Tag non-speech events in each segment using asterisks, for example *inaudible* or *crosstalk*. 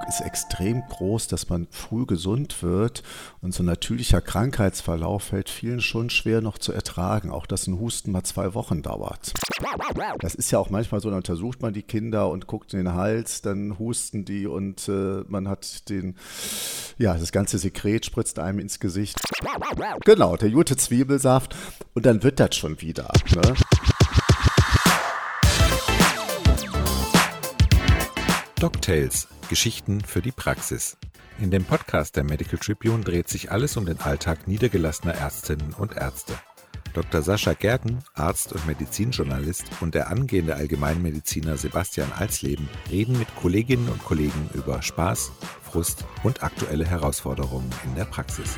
Druck ist extrem groß, dass man früh gesund wird und so ein natürlicher Krankheitsverlauf fällt vielen schon schwer noch zu ertragen, auch dass ein Husten mal zwei Wochen dauert. Das ist ja auch manchmal so, dann untersucht man die Kinder und guckt in den Hals, dann husten die und äh, man hat den, ja, das ganze Sekret spritzt einem ins Gesicht. Genau, der gute Zwiebelsaft und dann wird das schon wieder. Ne? DocTales – Geschichten für die Praxis. In dem Podcast der Medical Tribune dreht sich alles um den Alltag niedergelassener Ärztinnen und Ärzte. Dr. Sascha Gerken, Arzt und Medizinjournalist, und der angehende Allgemeinmediziner Sebastian Alsleben reden mit Kolleginnen und Kollegen über Spaß, Frust und aktuelle Herausforderungen in der Praxis.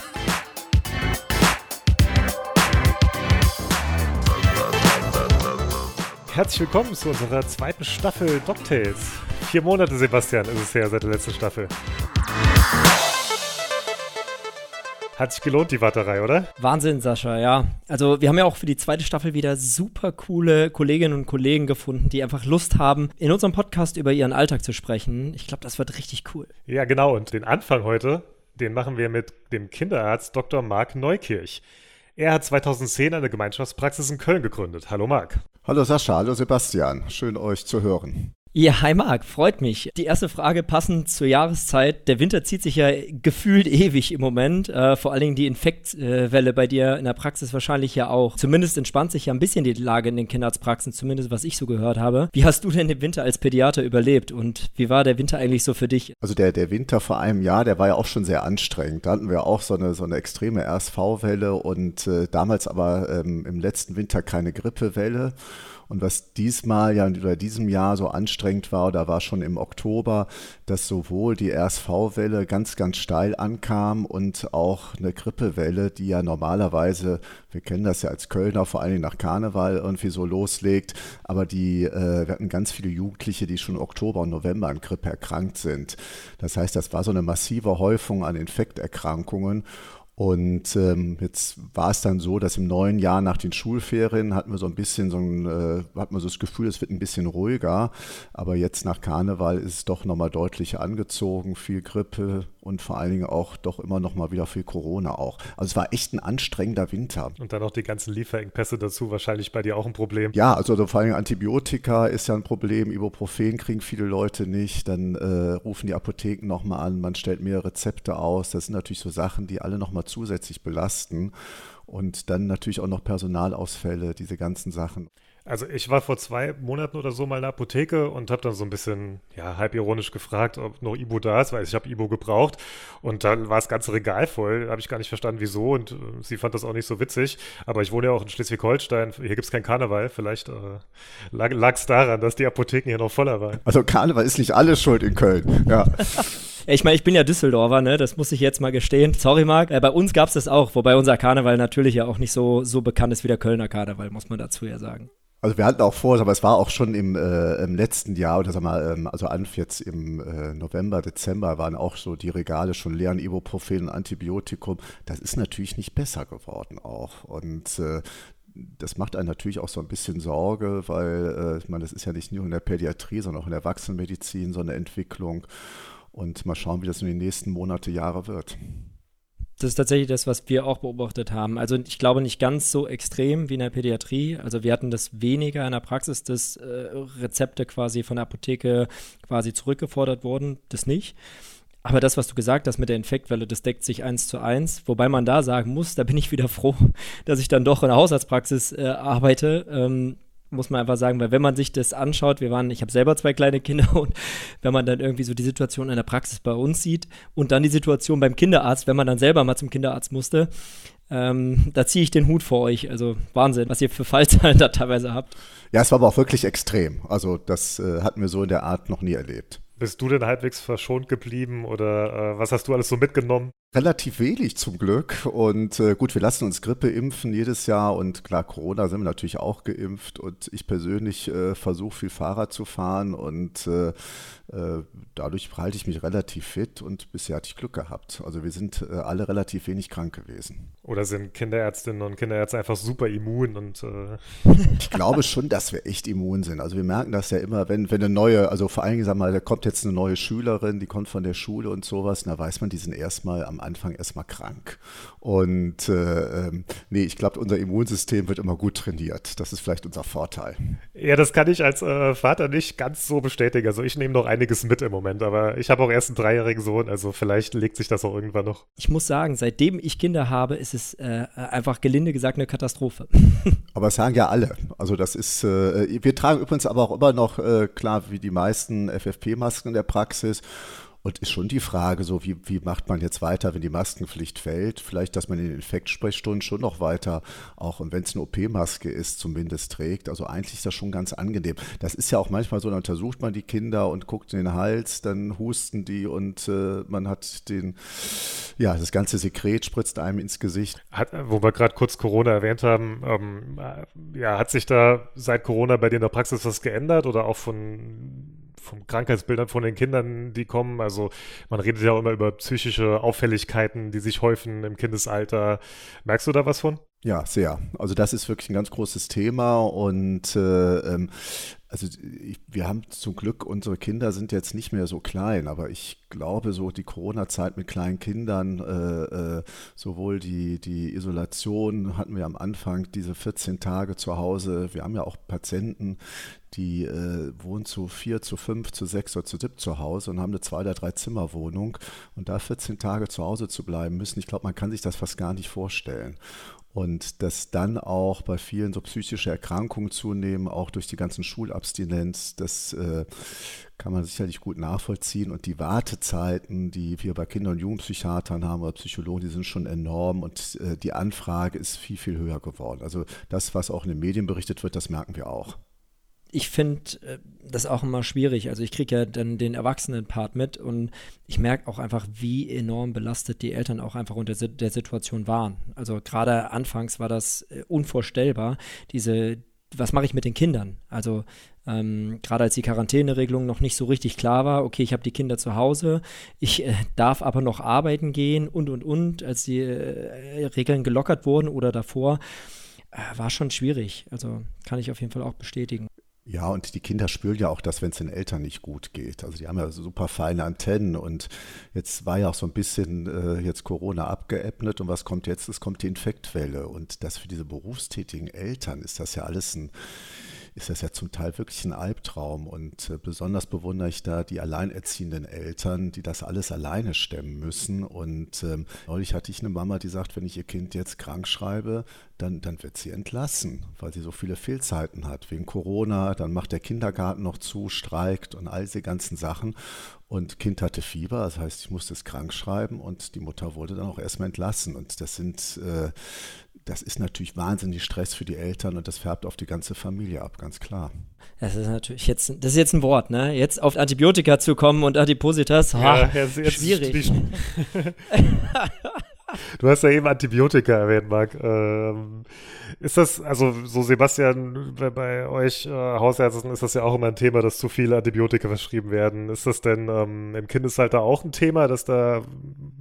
Herzlich willkommen zu unserer zweiten Staffel DocTales. Vier Monate, Sebastian, ist es her seit der letzten Staffel. Hat sich gelohnt, die Warterei, oder? Wahnsinn, Sascha, ja. Also wir haben ja auch für die zweite Staffel wieder super coole Kolleginnen und Kollegen gefunden, die einfach Lust haben, in unserem Podcast über ihren Alltag zu sprechen. Ich glaube, das wird richtig cool. Ja, genau. Und den Anfang heute, den machen wir mit dem Kinderarzt Dr. Marc Neukirch. Er hat 2010 eine Gemeinschaftspraxis in Köln gegründet. Hallo Marc. Hallo Sascha, hallo Sebastian. Schön euch zu hören. Ja, hi Marc, freut mich. Die erste Frage passend zur Jahreszeit. Der Winter zieht sich ja gefühlt ewig im Moment. Äh, vor allen Dingen die Infektwelle bei dir in der Praxis wahrscheinlich ja auch. Zumindest entspannt sich ja ein bisschen die Lage in den Kinderarztpraxen, zumindest was ich so gehört habe. Wie hast du denn den Winter als Pädiater überlebt und wie war der Winter eigentlich so für dich? Also der, der Winter vor einem Jahr, der war ja auch schon sehr anstrengend. Da hatten wir auch so eine, so eine extreme RSV-Welle und äh, damals aber ähm, im letzten Winter keine Grippewelle. Und was diesmal ja oder diesem Jahr so anstrengend war, da war schon im Oktober, dass sowohl die RSV-Welle ganz, ganz steil ankam und auch eine Grippewelle, die ja normalerweise, wir kennen das ja als Kölner, vor allen Dingen nach Karneval irgendwie so loslegt, aber die, äh, wir hatten ganz viele Jugendliche, die schon Oktober und November an Grippe erkrankt sind. Das heißt, das war so eine massive Häufung an Infekterkrankungen. Und ähm, jetzt war es dann so, dass im neuen Jahr nach den Schulferien hatten wir so ein bisschen so ein, äh, hatten wir so das Gefühl, es wird ein bisschen ruhiger. Aber jetzt nach Karneval ist es doch nochmal deutlich angezogen, viel Grippe, und vor allen Dingen auch doch immer noch mal wieder viel Corona auch. Also es war echt ein anstrengender Winter. Und dann noch die ganzen Lieferengpässe dazu, wahrscheinlich bei dir auch ein Problem. Ja, also, also vor allen Dingen Antibiotika ist ja ein Problem, Ibuprofen kriegen viele Leute nicht, dann äh, rufen die Apotheken nochmal an, man stellt mehr Rezepte aus. Das sind natürlich so Sachen, die alle nochmal zusätzlich belasten. Und dann natürlich auch noch Personalausfälle, diese ganzen Sachen. Also ich war vor zwei Monaten oder so mal in der Apotheke und habe dann so ein bisschen, ja, halb ironisch gefragt, ob noch Ibo da ist, weil ich habe Ibo gebraucht und dann war das ganze Regal voll. Habe ich gar nicht verstanden, wieso und äh, sie fand das auch nicht so witzig. Aber ich wohne ja auch in Schleswig-Holstein, hier gibt es kein Karneval. Vielleicht äh, lag es daran, dass die Apotheken hier noch voller waren. Also Karneval ist nicht alles schuld in Köln, *laughs* ja. Ich meine, ich bin ja Düsseldorfer, ne? Das muss ich jetzt mal gestehen. Sorry, Marc. Äh, bei uns gab es das auch, wobei unser Karneval natürlich ja auch nicht so, so bekannt ist wie der Kölner Karneval, muss man dazu ja sagen. Also wir hatten auch vor, aber es war auch schon im, äh, im letzten Jahr, oder sag mal, ähm, also an jetzt im äh, November, Dezember waren auch so die Regale schon leer an Ibuprofen und Antibiotikum. Das ist natürlich nicht besser geworden auch. Und äh, das macht einen natürlich auch so ein bisschen Sorge, weil äh, ich meine, das ist ja nicht nur in der Pädiatrie, sondern auch in der Erwachsenenmedizin so eine Entwicklung. Und mal schauen, wie das in den nächsten Monate, Jahre wird. Das ist tatsächlich das, was wir auch beobachtet haben. Also ich glaube nicht ganz so extrem wie in der Pädiatrie. Also wir hatten das weniger in der Praxis, dass äh, Rezepte quasi von der Apotheke quasi zurückgefordert wurden. Das nicht. Aber das, was du gesagt hast mit der Infektwelle, das deckt sich eins zu eins. Wobei man da sagen muss, da bin ich wieder froh, *laughs* dass ich dann doch in der Hausarztpraxis äh, arbeite. Ähm, muss man einfach sagen, weil wenn man sich das anschaut, wir waren, ich habe selber zwei kleine Kinder *laughs* und wenn man dann irgendwie so die Situation in der Praxis bei uns sieht und dann die Situation beim Kinderarzt, wenn man dann selber mal zum Kinderarzt musste, ähm, da ziehe ich den Hut vor euch. Also Wahnsinn, was ihr für Fallzahlen *laughs* da teilweise habt. Ja, es war aber auch wirklich extrem. Also das äh, hatten wir so in der Art noch nie erlebt. Bist du denn halbwegs verschont geblieben oder äh, was hast du alles so mitgenommen? Relativ wenig zum Glück. Und äh, gut, wir lassen uns Grippe impfen jedes Jahr und klar, Corona sind wir natürlich auch geimpft und ich persönlich äh, versuche viel Fahrrad zu fahren und äh, äh, dadurch halte ich mich relativ fit und bisher hatte ich Glück gehabt. Also wir sind äh, alle relativ wenig krank gewesen. Oder sind Kinderärztinnen und Kinderärzte einfach super immun und äh *laughs* Ich glaube schon, dass wir echt immun sind. Also wir merken das ja immer, wenn, wenn eine neue, also vor allen Dingen, sag mal, da kommt jetzt eine neue Schülerin, die kommt von der Schule und sowas, da weiß man, die sind erstmal am Anfang erstmal krank. Und äh, ähm, nee, ich glaube, unser Immunsystem wird immer gut trainiert. Das ist vielleicht unser Vorteil. Ja, das kann ich als äh, Vater nicht ganz so bestätigen. Also ich nehme noch einiges mit im Moment, aber ich habe auch erst einen dreijährigen Sohn, also vielleicht legt sich das auch irgendwann noch. Ich muss sagen, seitdem ich Kinder habe, ist es äh, einfach gelinde gesagt eine Katastrophe. *laughs* aber es sagen ja alle. Also das ist, äh, wir tragen übrigens aber auch immer noch, äh, klar, wie die meisten FFP-Masken in der Praxis. Und ist schon die Frage, so wie, wie macht man jetzt weiter, wenn die Maskenpflicht fällt? Vielleicht, dass man in den Infektsprechstunden schon noch weiter, auch wenn es eine OP-Maske ist, zumindest trägt. Also eigentlich ist das schon ganz angenehm. Das ist ja auch manchmal so, dann untersucht man die Kinder und guckt in den Hals, dann husten die und äh, man hat den, ja, das ganze Sekret spritzt einem ins Gesicht. Hat, wo wir gerade kurz Corona erwähnt haben, ähm, ja, hat sich da seit Corona bei dir in der Praxis was geändert oder auch von vom Krankheitsbildern von den Kindern, die kommen. Also man redet ja auch immer über psychische Auffälligkeiten, die sich häufen im Kindesalter. Merkst du da was von? Ja, sehr. Also das ist wirklich ein ganz großes Thema und äh, ähm, also ich, wir haben zum Glück, unsere Kinder sind jetzt nicht mehr so klein, aber ich glaube, so die Corona-Zeit mit kleinen Kindern, äh, äh, sowohl die, die Isolation hatten wir am Anfang, diese 14 Tage zu Hause. Wir haben ja auch Patienten, die äh, wohnen zu vier, zu fünf, zu sechs oder zu sieb zu Hause und haben eine zwei- oder drei Zimmerwohnung. Und da 14 Tage zu Hause zu bleiben müssen, ich glaube, man kann sich das fast gar nicht vorstellen. Und dass dann auch bei vielen so psychische Erkrankungen zunehmen, auch durch die ganzen Schulabstinenz, das äh, kann man sicherlich gut nachvollziehen. Und die Wartezeiten, die wir bei Kinder- und Jugendpsychiatern haben oder Psychologen, die sind schon enorm und äh, die Anfrage ist viel, viel höher geworden. Also das, was auch in den Medien berichtet wird, das merken wir auch ich finde äh, das auch immer schwierig. Also ich kriege ja dann den Erwachsenen-Part mit und ich merke auch einfach, wie enorm belastet die Eltern auch einfach unter der Situation waren. Also gerade anfangs war das äh, unvorstellbar, diese, was mache ich mit den Kindern? Also ähm, gerade als die Quarantäneregelung noch nicht so richtig klar war, okay, ich habe die Kinder zu Hause, ich äh, darf aber noch arbeiten gehen und und und, als die äh, Regeln gelockert wurden oder davor, äh, war schon schwierig. Also kann ich auf jeden Fall auch bestätigen. Ja, und die Kinder spüren ja auch das, wenn es den Eltern nicht gut geht. Also die haben ja super feine Antennen und jetzt war ja auch so ein bisschen äh, jetzt Corona abgeebnet und was kommt jetzt? Es kommt die Infektwelle und das für diese berufstätigen Eltern ist das ja alles ein ist das ja zum Teil wirklich ein Albtraum. Und äh, besonders bewundere ich da die alleinerziehenden Eltern, die das alles alleine stemmen müssen. Und ähm, neulich hatte ich eine Mama, die sagt, wenn ich ihr Kind jetzt krank schreibe, dann, dann wird sie entlassen, weil sie so viele Fehlzeiten hat wegen Corona. Dann macht der Kindergarten noch zu, streikt und all diese ganzen Sachen. Und Kind hatte Fieber, das heißt, ich musste es krank schreiben und die Mutter wurde dann auch erstmal entlassen. Und das sind äh, das ist natürlich wahnsinnig Stress für die Eltern und das färbt auf die ganze Familie ab, ganz klar. Das ist natürlich jetzt, das ist jetzt ein Wort, ne? Jetzt auf Antibiotika zu kommen und Adipositas, ja, ha, jetzt, jetzt schwierig. *laughs* Du hast ja eben Antibiotika erwähnt, Marc. Ähm, ist das, also so Sebastian, bei euch äh, Hausärzten ist das ja auch immer ein Thema, dass zu viele Antibiotika verschrieben werden. Ist das denn ähm, im Kindesalter auch ein Thema, dass da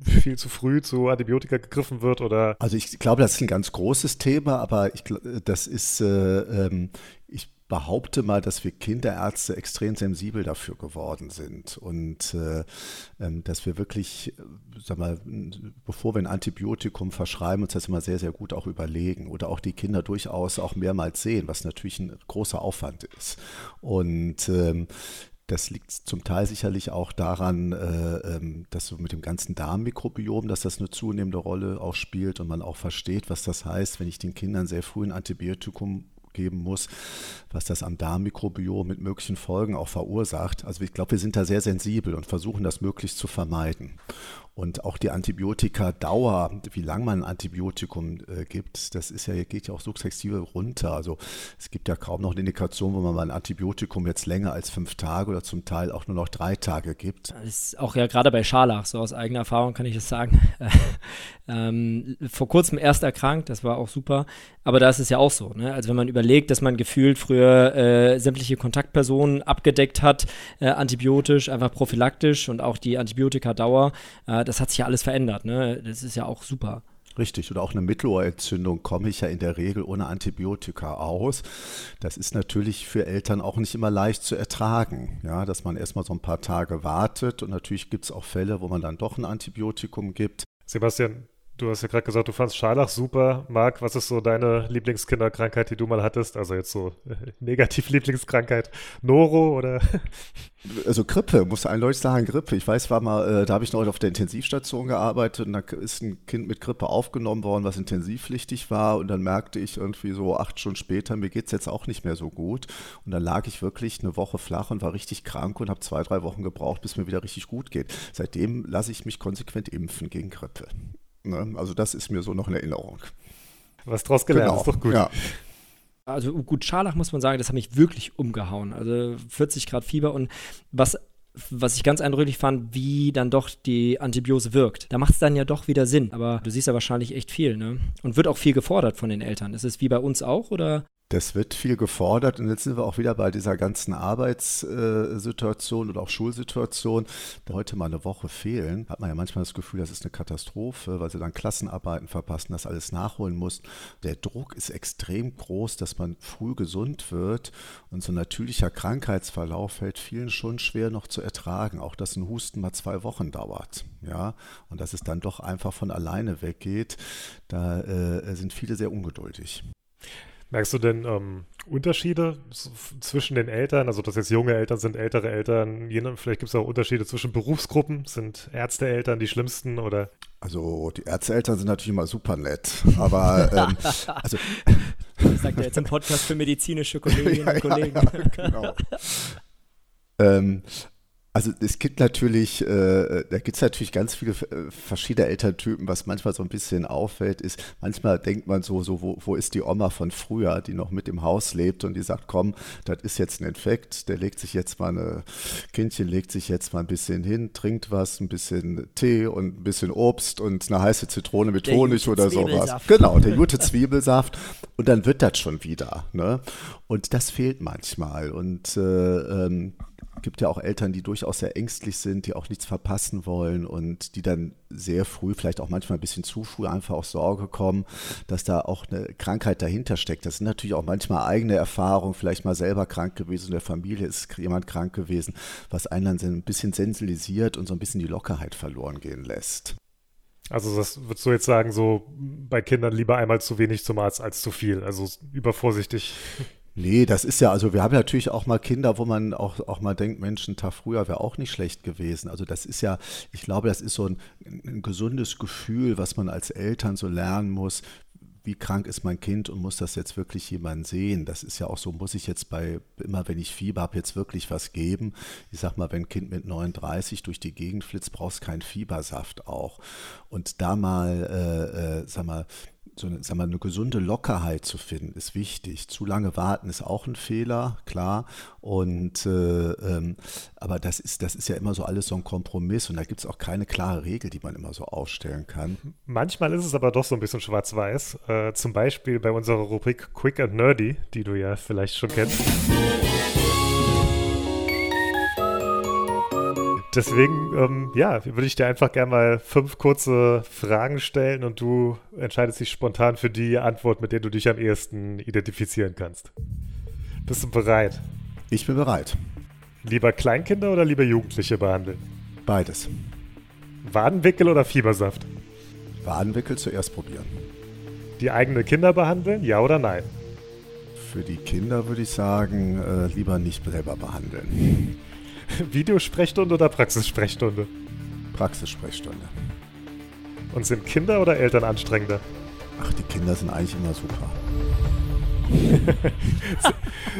viel zu früh zu Antibiotika gegriffen wird? Oder? Also ich glaube, das ist ein ganz großes Thema, aber ich, das ist, äh, ähm, ich behaupte mal, dass wir Kinderärzte extrem sensibel dafür geworden sind und äh, ähm, dass wir wirklich, äh, sag mal, bevor wir ein Antibiotikum verschreiben, uns das immer sehr, sehr gut auch überlegen oder auch die Kinder durchaus auch mehrmals sehen, was natürlich ein großer Aufwand ist. Und ähm, das liegt zum Teil sicherlich auch daran, äh, ähm, dass so mit dem ganzen Darmmikrobiom, dass das eine zunehmende Rolle auch spielt und man auch versteht, was das heißt, wenn ich den Kindern sehr früh ein Antibiotikum geben muss, was das am Darmmikrobiom mit möglichen Folgen auch verursacht. Also ich glaube, wir sind da sehr sensibel und versuchen das möglichst zu vermeiden. Und auch die Antibiotika-Dauer, wie lange man ein Antibiotikum äh, gibt, das ist ja, geht ja auch sukzessive runter. Also es gibt ja kaum noch eine Indikation, wo man mal ein Antibiotikum jetzt länger als fünf Tage oder zum Teil auch nur noch drei Tage gibt. Das ist auch ja gerade bei Scharlach, so aus eigener Erfahrung kann ich das sagen. *laughs* ähm, vor kurzem erst erkrankt, das war auch super. Aber da ist es ja auch so. Ne? Also wenn man überlegt, dass man gefühlt früher äh, sämtliche Kontaktpersonen abgedeckt hat, äh, antibiotisch, einfach prophylaktisch und auch die Antibiotikadauer, äh, das hat sich ja alles verändert. Ne? Das ist ja auch super. Richtig, oder auch eine Mittelohrentzündung komme ich ja in der Regel ohne Antibiotika aus. Das ist natürlich für Eltern auch nicht immer leicht zu ertragen, ja, dass man erstmal so ein paar Tage wartet und natürlich gibt es auch Fälle, wo man dann doch ein Antibiotikum gibt. Sebastian, Du hast ja gerade gesagt, du fandst Scharlach super. Marc, was ist so deine Lieblingskinderkrankheit, die du mal hattest? Also jetzt so äh, negativ *laughs* Lieblingskrankheit. Noro oder? *laughs* Also Grippe, muss eindeutig sagen, Grippe. Ich weiß, war mal, äh, da habe ich noch auf der Intensivstation gearbeitet und da ist ein Kind mit Grippe aufgenommen worden, was intensivpflichtig war. Und dann merkte ich irgendwie so acht Stunden später, mir geht es jetzt auch nicht mehr so gut. Und dann lag ich wirklich eine Woche flach und war richtig krank und habe zwei, drei Wochen gebraucht, bis mir wieder richtig gut geht. Seitdem lasse ich mich konsequent impfen gegen Grippe. Ne? Also das ist mir so noch in Erinnerung. Was draus gelernt, genau. ist doch gut. Ja. Also gut, Scharlach muss man sagen, das hat mich wirklich umgehauen. Also 40 Grad Fieber und was was ich ganz eindrücklich fand, wie dann doch die Antibiose wirkt. Da macht es dann ja doch wieder Sinn. Aber du siehst ja wahrscheinlich echt viel, ne? Und wird auch viel gefordert von den Eltern. Ist es wie bei uns auch oder? Das wird viel gefordert und jetzt sind wir auch wieder bei dieser ganzen Arbeitssituation und auch Schulsituation. Da heute mal eine Woche fehlen, hat man ja manchmal das Gefühl, das ist eine Katastrophe, weil sie dann Klassenarbeiten verpassen, das alles nachholen muss. Der Druck ist extrem groß, dass man früh gesund wird und so ein natürlicher Krankheitsverlauf fällt vielen schon schwer noch zu ertragen. Auch dass ein Husten mal zwei Wochen dauert, ja, und dass es dann doch einfach von alleine weggeht. Da äh, sind viele sehr ungeduldig. Merkst du denn ähm, Unterschiede zwischen den Eltern, also dass jetzt junge Eltern sind, ältere Eltern, vielleicht gibt es auch Unterschiede zwischen Berufsgruppen, sind Ärzteeltern die schlimmsten oder? Also die Ärzteeltern sind natürlich immer super nett, aber *laughs* ähm, also das sagt er jetzt im Podcast für medizinische Kolleginnen ja, und Kollegen. *laughs* Ja, ja, genau. ähm, also es gibt natürlich, äh, da gibt es natürlich ganz viele äh, verschiedene Elterntypen. Was manchmal so ein bisschen auffällt, ist, manchmal denkt man so, so wo, wo ist die Oma von früher, die noch mit im Haus lebt und die sagt, komm, das ist jetzt ein Infekt, der legt sich jetzt mal eine, Kindchen legt sich jetzt mal ein bisschen hin, trinkt was, ein bisschen Tee und ein bisschen Obst und eine heiße Zitrone mit der Honig oder sowas. Genau, der gute Zwiebelsaft und dann wird das schon wieder. Ne? Und das fehlt manchmal und äh, ähm, gibt ja auch Eltern, die durchaus sehr ängstlich sind, die auch nichts verpassen wollen und die dann sehr früh, vielleicht auch manchmal ein bisschen zu früh, einfach auch Sorge kommen, dass da auch eine Krankheit dahinter steckt. Das sind natürlich auch manchmal eigene Erfahrungen, vielleicht mal selber krank gewesen, in der Familie ist jemand krank gewesen, was einen dann ein bisschen sensibilisiert und so ein bisschen die Lockerheit verloren gehen lässt. Also das würdest du jetzt sagen, so bei Kindern lieber einmal zu wenig zum Arzt als zu viel, also übervorsichtig. Nee, das ist ja, also wir haben natürlich auch mal Kinder, wo man auch, auch mal denkt, Mensch, ein Tag früher wäre auch nicht schlecht gewesen. Also das ist ja, ich glaube, das ist so ein, ein gesundes Gefühl, was man als Eltern so lernen muss, wie krank ist mein Kind und muss das jetzt wirklich jemand sehen? Das ist ja auch so, muss ich jetzt bei, immer wenn ich Fieber habe, jetzt wirklich was geben? Ich sag mal, wenn ein Kind mit 39 durch die Gegend flitzt, brauchst keinen Fiebersaft auch. Und da mal, äh, äh, sag mal, so eine, sag mal, eine gesunde Lockerheit zu finden, ist wichtig. Zu lange warten ist auch ein Fehler, klar. Und äh, ähm, aber das ist, das ist ja immer so alles so ein Kompromiss und da gibt es auch keine klare Regel, die man immer so aufstellen kann. Manchmal ist es aber doch so ein bisschen schwarz-weiß. Äh, zum Beispiel bei unserer Rubrik Quick and Nerdy, die du ja vielleicht schon kennst. Deswegen, ähm, ja, würde ich dir einfach gerne mal fünf kurze Fragen stellen und du entscheidest dich spontan für die Antwort, mit der du dich am ehesten identifizieren kannst. Bist du bereit? Ich bin bereit. Lieber Kleinkinder oder lieber Jugendliche behandeln? Beides. Wadenwickel oder Fiebersaft? Wadenwickel zuerst probieren. Die eigene Kinder behandeln, ja oder nein? Für die Kinder würde ich sagen, äh, lieber nicht selber behandeln. *laughs* Videosprechstunde oder Praxissprechstunde? Praxissprechstunde. Und sind Kinder oder Eltern anstrengender? Ach, die Kinder sind eigentlich immer super. *laughs*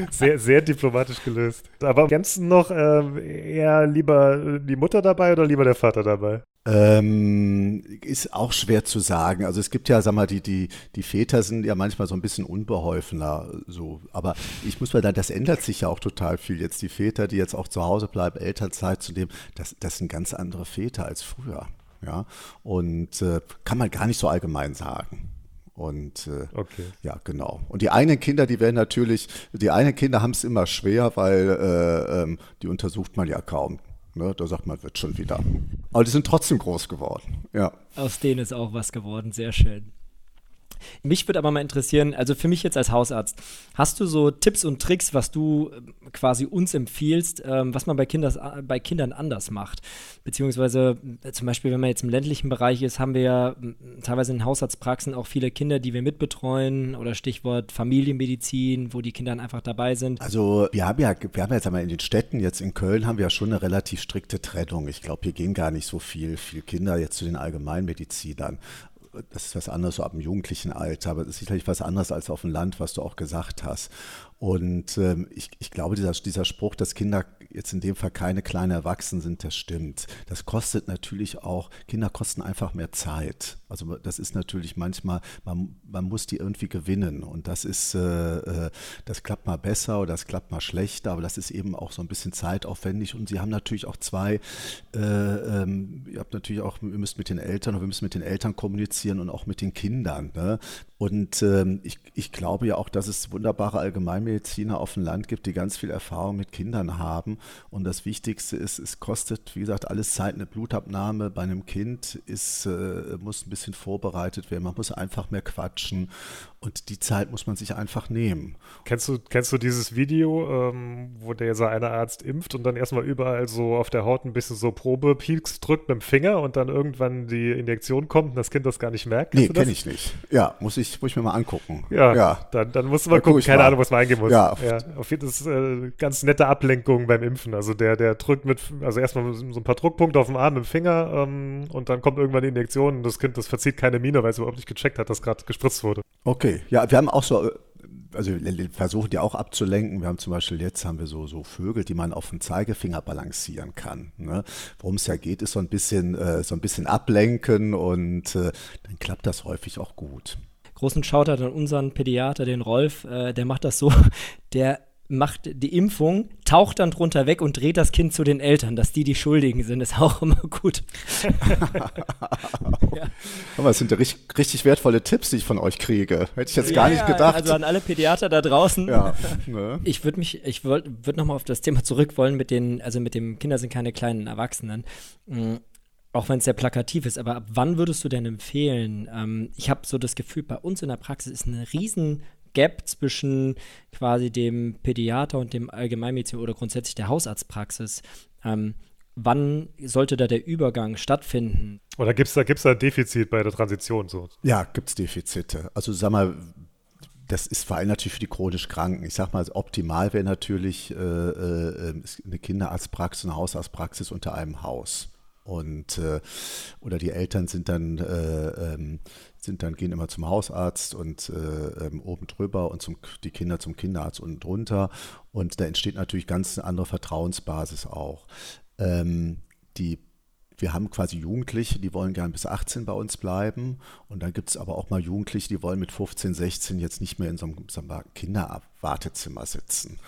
sehr, sehr diplomatisch gelöst. Aber ergänzen noch äh, eher lieber die Mutter dabei oder lieber der Vater dabei? Ähm, ist auch schwer zu sagen. Also es gibt ja, sag mal, die, die, die Väter sind ja manchmal so ein bisschen unbeholfener, so. Aber ich muss mal sagen, das ändert sich ja auch total viel jetzt. Die Väter, die jetzt auch zu Hause bleiben, Elternzeit zu dem, das, das sind ganz andere Väter als früher. Ja. Und äh, kann man gar nicht so allgemein sagen. Und äh, okay. ja, genau. Und die einen Kinder, die werden natürlich, die einen Kinder haben es immer schwer, weil äh, ähm, die untersucht man ja kaum. Ne, da sagt man, wird schon wieder. Aber die sind trotzdem groß geworden. Ja. Aus denen ist auch was geworden. Sehr schön. Mich würde aber mal interessieren, also für mich jetzt als Hausarzt, hast du so Tipps und Tricks, was du ähm, quasi uns empfiehlst, ähm, was man bei, Kinders, äh, bei Kindern anders macht? Beziehungsweise äh, zum Beispiel, wenn man jetzt im ländlichen Bereich ist, haben wir ja teilweise in Hausarztpraxen auch viele Kinder, die wir mitbetreuen oder Stichwort Familienmedizin, wo die Kinder einfach dabei sind. Also wir haben ja, wir haben jetzt einmal in den Städten, jetzt in Köln haben wir ja schon eine relativ strikte Trennung. Ich glaube, hier gehen gar nicht so viel, viel Kinder jetzt zu den Allgemeinmedizinern das ist was anderes so ab dem jugendlichen Alter, aber das ist sicherlich was anderes als auf dem Land, was du auch gesagt hast. Und ähm, ich, ich glaube, dieser, dieser Spruch, dass Kinder jetzt in dem Fall keine kleinen Erwachsenen sind, das stimmt. Das kostet natürlich auch, Kinder kosten einfach mehr Zeit. Also das ist natürlich manchmal, man, man muss die irgendwie gewinnen und das ist, äh, äh, das klappt mal besser oder das klappt mal schlechter, aber das ist eben auch so ein bisschen zeitaufwendig und sie haben natürlich auch zwei, äh, ähm, ihr habt natürlich auch, wir müssen mit den Eltern wir müssen mit den Eltern kommunizieren und auch mit den Kindern. Ne? Und ähm, ich, ich glaube ja auch, dass es wunderbare Allgemeinmediziner auf dem Land gibt, die ganz viel Erfahrung mit Kindern haben. Und das Wichtigste ist, es kostet, wie gesagt, alles Zeit. Eine Blutabnahme bei einem Kind ist, äh, muss ein bisschen vorbereitet werden. Man muss einfach mehr quatschen. Und die Zeit muss man sich einfach nehmen. Kennst du, kennst du dieses Video, ähm, wo der so eine Arzt impft und dann erstmal überall so auf der Haut ein bisschen so Probepeaks drückt mit dem Finger und dann irgendwann die Injektion kommt und das Kind das gar nicht merkt? Kennst nee, kenne ich nicht. Ja, muss ich, muss ich mir mal angucken. Ja, ja. Dann, dann musst du mal da gucken. Keine mal. Ahnung, was man eingeben muss. Ja. ja auf jeden Fall ist äh, ganz nette Ablenkung beim Impfen. Also der, der drückt mit, also erstmal so ein paar Druckpunkte auf dem Arm mit dem Finger ähm, und dann kommt irgendwann die Injektion und das Kind, das verzieht keine Miene, weil es überhaupt nicht gecheckt hat, dass gerade gespritzt wurde. Okay, ja, wir haben auch so, also wir versuchen die auch abzulenken. Wir haben zum Beispiel jetzt haben wir so, so Vögel, die man auf dem Zeigefinger balancieren kann. Ne? Worum es ja geht, ist so ein bisschen, äh, so ein bisschen ablenken und äh, dann klappt das häufig auch gut. Großen Shoutout an unseren Pädiater, den Rolf, äh, der macht das so, *laughs* der macht die Impfung, taucht dann drunter weg und dreht das Kind zu den Eltern, dass die die Schuldigen sind, ist auch immer gut. *laughs* ja. Aber es sind ja richtig, richtig, wertvolle Tipps, die ich von euch kriege. Hätte ich jetzt ja, gar nicht gedacht. Also an alle Pädiater da draußen. Ja, ne? Ich würde mich, ich würde nochmal auf das Thema zurück wollen mit den, also mit dem Kinder sind keine kleinen Erwachsenen. Mhm auch wenn es sehr plakativ ist, aber ab wann würdest du denn empfehlen? Ähm, ich habe so das Gefühl, bei uns in der Praxis ist eine riesen Gap zwischen quasi dem Pädiater und dem Allgemeinmedizin oder grundsätzlich der Hausarztpraxis. Ähm, wann sollte da der Übergang stattfinden? Oder gibt es da, gibt's da ein Defizit bei der Transition? So? Ja, gibt es Defizite. Also sag mal, das ist vor allem natürlich für die chronisch Kranken. Ich sag mal, optimal wäre natürlich äh, äh, eine Kinderarztpraxis, eine Hausarztpraxis unter einem Haus. Und äh, oder die Eltern sind dann, äh, ähm, sind dann, gehen immer zum Hausarzt und äh, ähm, oben drüber und zum, die Kinder zum Kinderarzt unten drunter. Und da entsteht natürlich ganz eine andere Vertrauensbasis auch. Ähm, die wir haben quasi Jugendliche, die wollen gern bis 18 bei uns bleiben. Und dann gibt es aber auch mal Jugendliche, die wollen mit 15, 16 jetzt nicht mehr in so einem, so einem Kinderwartezimmer sitzen.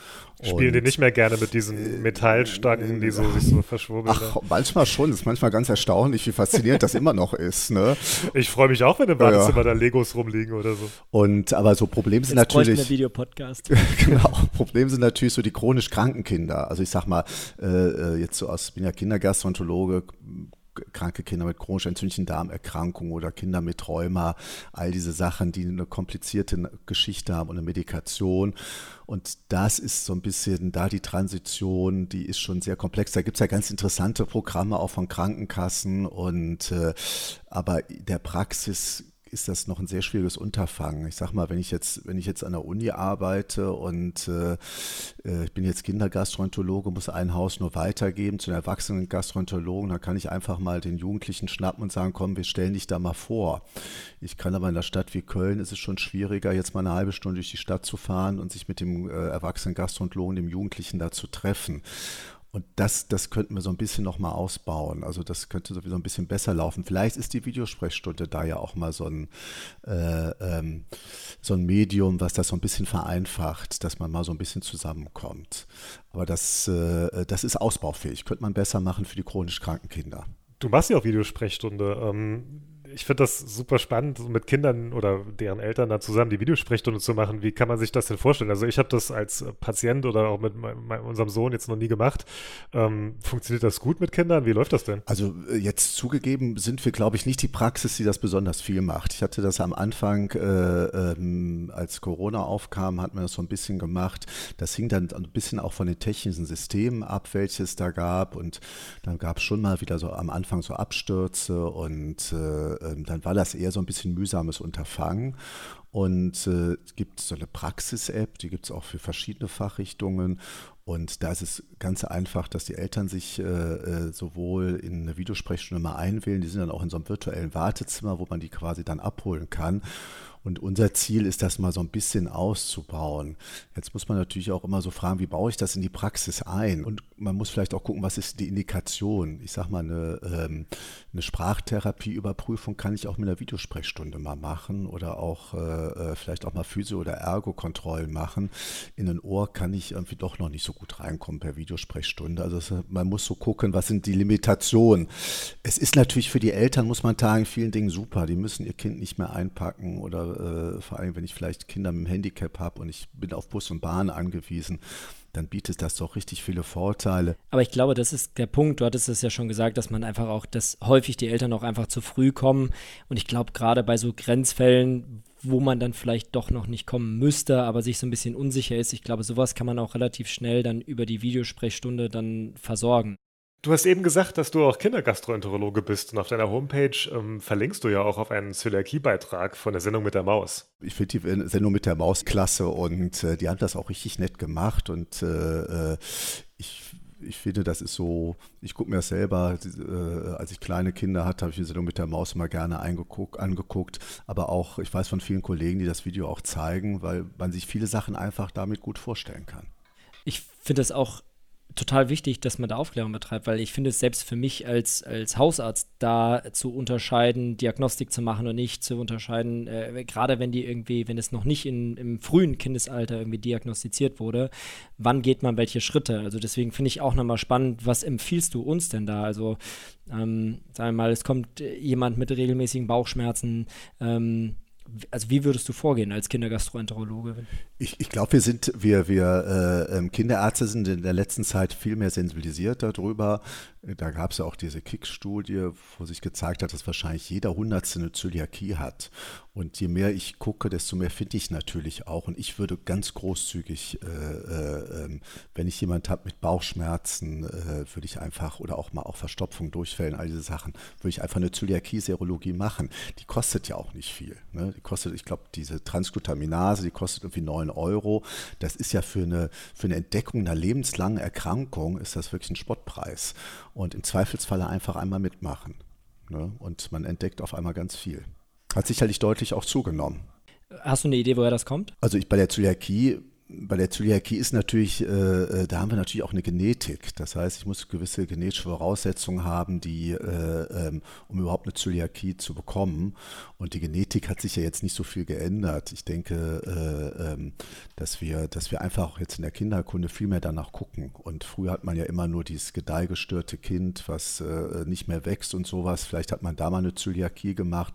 Spielen und, die nicht mehr gerne mit diesen äh, Metallstangen, die so, sich so verschwurbeln? Ach, manchmal schon. Das ist manchmal ganz erstaunlich, wie faszinierend das immer noch ist. Ne? Ich freue mich auch, wenn im Badezimmer ja. da Legos rumliegen oder so. Und aber so Probleme sind Jetzt natürlich. Videopodcast. *laughs* genau. Problem sind natürlich so die chronisch kranken Kinder. Also ich sag mal, äh, äh jetzt so aus, ich bin ja Kindergastroenterologe, kranke Kinder mit chronisch entzündlichen Darmerkrankungen oder Kinder mit Rheuma, all diese Sachen, die eine komplizierte Geschichte haben und eine Medikation. Und das ist so ein bisschen da die Transition, die ist schon sehr komplex. Da gibt es ja ganz interessante Programme auch von Krankenkassen und äh, aber der Praxis ist das noch ein sehr schwieriges Unterfangen. Ich sag mal, wenn ich jetzt, wenn ich jetzt an der Uni arbeite und äh, äh, ich bin jetzt Kindergastroenterologe, muss ein Haus nur weitergeben zu den erwachsenen Gastroenterologen, dann kann ich einfach mal den Jugendlichen schnappen und sagen, komm, wir stellen dich da mal vor. Ich kann aber in einer Stadt wie Köln ist es schon schwieriger, jetzt mal eine halbe Stunde durch die Stadt zu fahren und sich mit dem äh, erwachsenen Gastroenterologen, dem Jugendlichen da zu treffen. Und das, das könnten wir so ein bisschen nochmal ausbauen. Also das könnte sowieso ein bisschen besser laufen. Vielleicht ist die Videosprechstunde da ja auch mal so ein, äh, ähm, so ein Medium, was das so ein bisschen vereinfacht, dass man mal so ein bisschen zusammenkommt. Aber das, äh, das ist ausbaufähig. Könnte man besser machen für die chronisch kranken Kinder. Du machst ja auch Videosprechstunde. Ähm ich finde das super spannend, mit Kindern oder deren Eltern da zusammen die Videosprechstunde zu machen. Wie kann man sich das denn vorstellen? Also ich habe das als Patient oder auch mit mein, mein, unserem Sohn jetzt noch nie gemacht. Ähm, funktioniert das gut mit Kindern? Wie läuft das denn? Also äh, jetzt zugegeben sind wir, glaube ich, nicht die Praxis, die das besonders viel macht. Ich hatte das am Anfang, äh, ähm, als Corona aufkam, hat man das so ein bisschen gemacht. Das hing dann ein bisschen auch von den technischen Systemen ab, welche es da gab. Und dann gab es schon mal wieder so am Anfang so Abstürze und äh, ähm, dann war das eher so ein bisschen mühsames Unterfangen. Und äh, es gibt so eine Praxis-App, die gibt es auch für verschiedene Fachrichtungen. Und da ist es ganz einfach, dass die Eltern sich äh, äh, sowohl in eine Videosprechstunde mal einwählen, die sind dann auch in so einem virtuellen Wartezimmer, wo man die quasi dann abholen kann. Und unser Ziel ist, das mal so ein bisschen auszubauen. Jetzt muss man natürlich auch immer so fragen, wie baue ich das in die Praxis ein? Und man muss vielleicht auch gucken, was ist die Indikation? Ich sage mal, eine, ähm, eine Sprachtherapieüberprüfung kann ich auch mit einer Videosprechstunde mal machen oder auch äh, äh, vielleicht auch mal Physio- oder Ergo-Kontrollen machen. In ein Ohr kann ich irgendwie doch noch nicht so gut reinkommen per Videosprechstunde. Also es, man muss so gucken, was sind die Limitationen. Es ist natürlich für die Eltern, muss man sagen, vielen Dingen super. Die müssen ihr Kind nicht mehr einpacken oder äh, vor allem wenn ich vielleicht Kinder mit einem Handicap habe und ich bin auf Bus und Bahn angewiesen, dann bietet das doch richtig viele Vorteile. Aber ich glaube, das ist der Punkt. Du hattest es ja schon gesagt, dass man einfach auch, dass häufig die Eltern auch einfach zu früh kommen. Und ich glaube, gerade bei so Grenzfällen, wo man dann vielleicht doch noch nicht kommen müsste, aber sich so ein bisschen unsicher ist, ich glaube, sowas kann man auch relativ schnell dann über die Videosprechstunde dann versorgen. Du hast eben gesagt, dass du auch Kindergastroenterologe bist und auf deiner Homepage ähm, verlinkst du ja auch auf einen Zöliakie-Beitrag von der Sendung mit der Maus. Ich finde die Sendung mit der Maus klasse und äh, die haben das auch richtig nett gemacht und äh, äh ich ich finde, das ist so, ich gucke mir das selber, äh, als ich kleine Kinder hatte, habe ich die Sendung mit der Maus immer gerne angeguckt, aber auch, ich weiß von vielen Kollegen, die das Video auch zeigen, weil man sich viele Sachen einfach damit gut vorstellen kann. Ich finde es auch total wichtig, dass man da Aufklärung betreibt, weil ich finde es selbst für mich als, als Hausarzt da zu unterscheiden, Diagnostik zu machen und nicht zu unterscheiden, äh, gerade wenn die irgendwie, wenn es noch nicht in, im frühen Kindesalter irgendwie diagnostiziert wurde, wann geht man welche Schritte? Also deswegen finde ich auch nochmal spannend, was empfiehlst du uns denn da? Also ähm, sagen wir mal, es kommt jemand mit regelmäßigen Bauchschmerzen, ähm, also wie würdest du vorgehen als Kindergastroenterologe? Ich, ich glaube, wir sind, wir, wir äh, ähm, Kinderärzte sind in der letzten Zeit viel mehr sensibilisiert darüber. Da gab es ja auch diese Kick-Studie, wo sich gezeigt hat, dass wahrscheinlich jeder Hundertste eine Zöliakie hat. Und je mehr ich gucke, desto mehr finde ich natürlich auch. Und ich würde ganz großzügig, äh, äh, ähm, wenn ich jemand habe mit Bauchschmerzen, äh, würde ich einfach, oder auch mal auch Verstopfung, Durchfällen, all diese Sachen, würde ich einfach eine Zöliakie-Serologie machen. Die kostet ja auch nicht viel. Ne? Die kostet, ich glaube, diese Transglutaminase, die kostet irgendwie 9 Euro. Das ist ja für eine, für eine Entdeckung einer lebenslangen Erkrankung, ist das wirklich ein Spottpreis. Und im Zweifelsfalle einfach einmal mitmachen. Ne? Und man entdeckt auf einmal ganz viel. Hat sicherlich deutlich auch zugenommen. Hast du eine Idee, woher das kommt? Also ich bei der Zöliakie bei der Zöliakie ist natürlich, äh, äh, da haben wir natürlich auch eine Genetik. Das heißt, ich muss gewisse genetische Voraussetzungen haben, die, äh, ähm, um überhaupt eine Zöliakie zu bekommen. Und die Genetik hat sich ja jetzt nicht so viel geändert. Ich denke, äh, ähm, dass wir, dass wir einfach auch jetzt in der Kinderkunde viel mehr danach gucken. Und früher hat man ja immer nur dieses gedeihgestörte Kind, was äh, nicht mehr wächst und sowas. Vielleicht hat man da mal eine Zöliakie gemacht.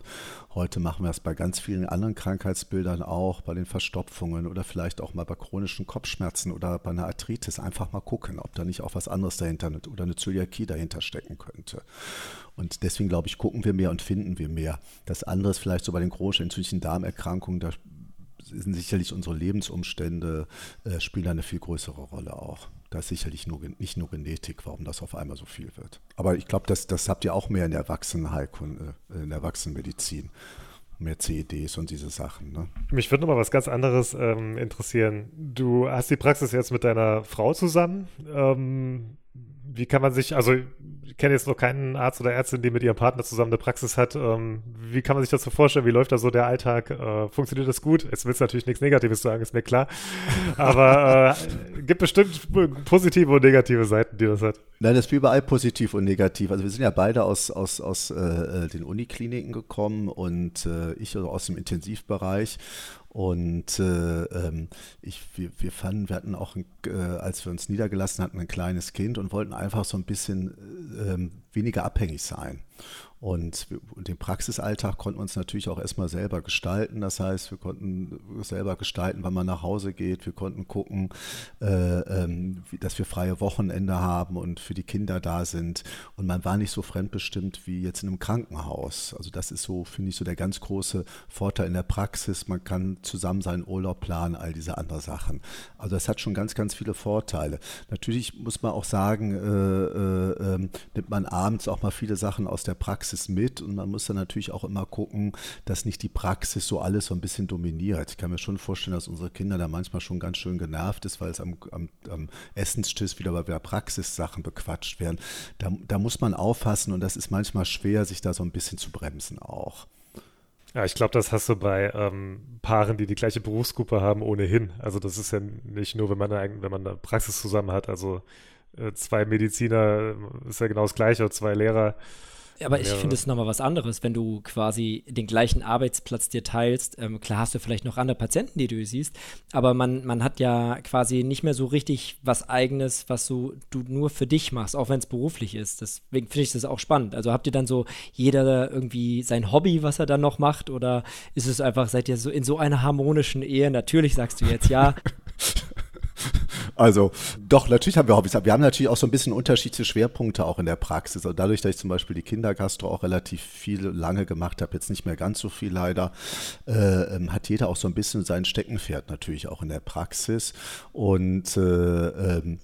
Heute machen wir das bei ganz vielen anderen Krankheitsbildern auch, bei den Verstopfungen oder vielleicht auch mal bei chronischen Kopfschmerzen oder bei einer Arthritis einfach mal gucken, ob da nicht auch was anderes dahinter oder eine Zöliakie dahinter stecken könnte. Und deswegen glaube ich, gucken wir mehr und finden wir mehr. Das andere ist vielleicht so bei den chronischen entzündlichen Darmerkrankungen, da sind sicherlich unsere Lebensumstände, äh, spielen eine viel größere Rolle auch. Da ist sicherlich nur, nicht nur Genetik, warum das auf einmal so viel wird. Aber ich glaube, das, das habt ihr auch mehr in der Erwachsenenheilkunde, äh, in der Erwachsenenmedizin mehr CEDs und diese Sachen. Ne? Mich würde noch mal was ganz anderes ähm, interessieren. Du hast die Praxis jetzt mit deiner Frau zusammen. Ähm, wie kann man sich, also ich kenne jetzt noch keinen Arzt oder Ärztin, die mit ihrem Partner zusammen eine Praxis hat. Ähm, wie kann man sich das so vorstellen? Wie läuft da so der Alltag? Äh, funktioniert das gut? Jetzt willst du natürlich nichts Negatives sagen, ist mir klar. Aber äh, gibt bestimmt positive und negative Seiten, die das hat. Nein, das ist überall positiv und negativ. Also wir sind ja beide aus, aus, aus äh, den Unikliniken gekommen und äh, ich aus dem Intensivbereich. Und äh, ähm, ich, wir, wir fanden, wir hatten auch, ein, äh, als wir uns niedergelassen hatten, ein kleines Kind und wollten einfach so ein bisschen äh, weniger abhängig sein. Und, den Praxisalltag konnten wir uns natürlich auch erstmal selber gestalten. Das heißt, wir konnten selber gestalten, wann man nach Hause geht. Wir konnten gucken, äh, ähm, dass wir freie Wochenende haben und für die Kinder da sind. Und man war nicht so fremdbestimmt wie jetzt in einem Krankenhaus. Also das ist so, finde ich, so der ganz große Vorteil in der Praxis. Man kann zusammen seinen Urlaub planen, all diese anderen Sachen. Also das hat schon ganz, ganz viele Vorteile. Natürlich muss man auch sagen, äh, äh, ähm, nimmt man abends auch mal viele Sachen aus der Praxis Praxis mit und man muss dann natürlich auch immer gucken, dass nicht die Praxis so alles so ein bisschen dominiert. Ich kann mir schon vorstellen, dass unsere Kinder da manchmal schon ganz schön genervt ist, weil es am, am, am Essenstisch wieder bei der Praxissachen bequatscht werden. Da, da muss man aufpassen und das ist manchmal schwer, sich da so ein bisschen zu bremsen auch. Ja, ich glaube, das hast du bei ähm, Paaren, die die gleiche Berufsgruppe haben, ohnehin. Also das ist ja nicht nur, wenn man eine, wenn man eine Praxis zusammen hat. Also äh, zwei Mediziner äh, ist ja genau das Gleiche, zwei Lehrer aber ich finde es nochmal was anderes, wenn du quasi den gleichen Arbeitsplatz dir teilst. Ähm, klar hast du vielleicht noch andere Patienten, die du siehst, aber man, man hat ja quasi nicht mehr so richtig was Eigenes, was so, du nur für dich machst, auch wenn es beruflich ist. Deswegen finde ich das auch spannend. Also habt ihr dann so jeder irgendwie sein Hobby, was er dann noch macht, oder ist es einfach, seid ihr so in so einer harmonischen Ehe? Natürlich sagst du jetzt ja. *laughs* *laughs* Also doch, natürlich haben wir Hobbys. Wir haben natürlich auch so ein bisschen unterschiedliche Schwerpunkte auch in der Praxis. Also dadurch, dass ich zum Beispiel die Kindergastro auch relativ viel lange gemacht habe, jetzt nicht mehr ganz so viel leider, äh, ähm, hat jeder auch so ein bisschen sein Steckenpferd natürlich auch in der Praxis. Und äh, ähm,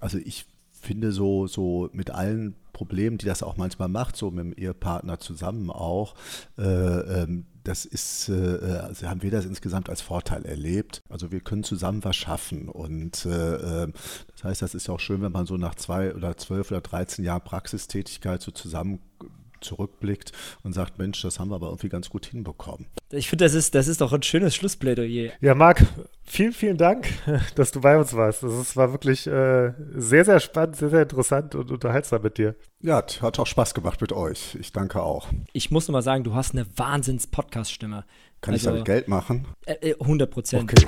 also ich finde so, so mit allen Problemen, die das auch manchmal macht, so mit dem Ehepartner zusammen auch, äh, ähm, das ist, also haben wir das insgesamt als Vorteil erlebt. Also wir können zusammen was schaffen und äh, ähm, das heißt, das ist ja auch schön, wenn man so nach zwei oder zwölf oder dreizehn Jahren Praxistätigkeit so zusammen zurückblickt und sagt, Mensch, das haben wir aber irgendwie ganz gut hinbekommen. Ich finde, das ist, das ist doch ein schönes Schlussplädoyer. Ja, Marc, vielen, vielen Dank, *laughs* dass du bei uns warst. Es war wirklich äh, sehr, sehr spannend, sehr, sehr interessant und unterhaltsam mit dir. Ja, hat auch Spaß gemacht mit euch. Ich danke auch. Ich muss nur mal sagen, du hast eine Wahnsinns-Podcast-Stimme. Kann also, ich damit Geld machen? Äh, 100 äh, Prozent. Okay.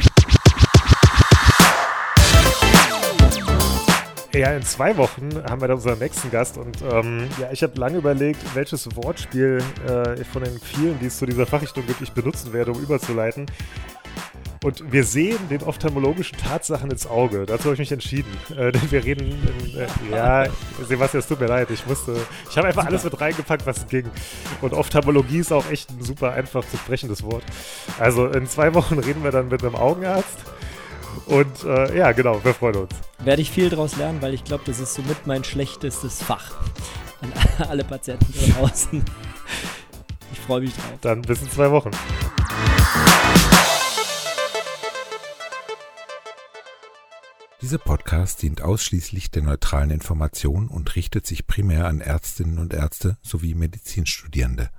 Ja, in zwei Wochen haben wir dann unseren nächsten Gast und ähm, ja, ich habe lange überlegt, welches Wortspiel äh, von den vielen, die es zu dieser Fachrichtung gibt, ich benutzen werde, um überzuleiten. Und wir sehen den ophthalmologischen Tatsachen ins Auge. Dazu habe ich mich entschieden. Äh, denn wir reden, in, äh, ja, Sebastian, es tut mir leid. Ich musste, ich habe einfach super. alles mit reingepackt, was ging. Und Ophthalmologie ist auch echt ein super einfach zu sprechendes Wort. Also in zwei Wochen reden wir dann mit einem Augenarzt. Und äh, ja, genau, wir freuen uns. Werde ich viel daraus lernen, weil ich glaube, das ist somit mein schlechtestes Fach. An *laughs* alle Patienten da draußen. Ich freue mich drauf. Dann bis in zwei Wochen. Dieser Podcast dient ausschließlich der neutralen Information und richtet sich primär an Ärztinnen und Ärzte sowie Medizinstudierende.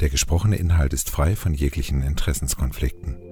Der gesprochene Inhalt ist frei von jeglichen Interessenskonflikten.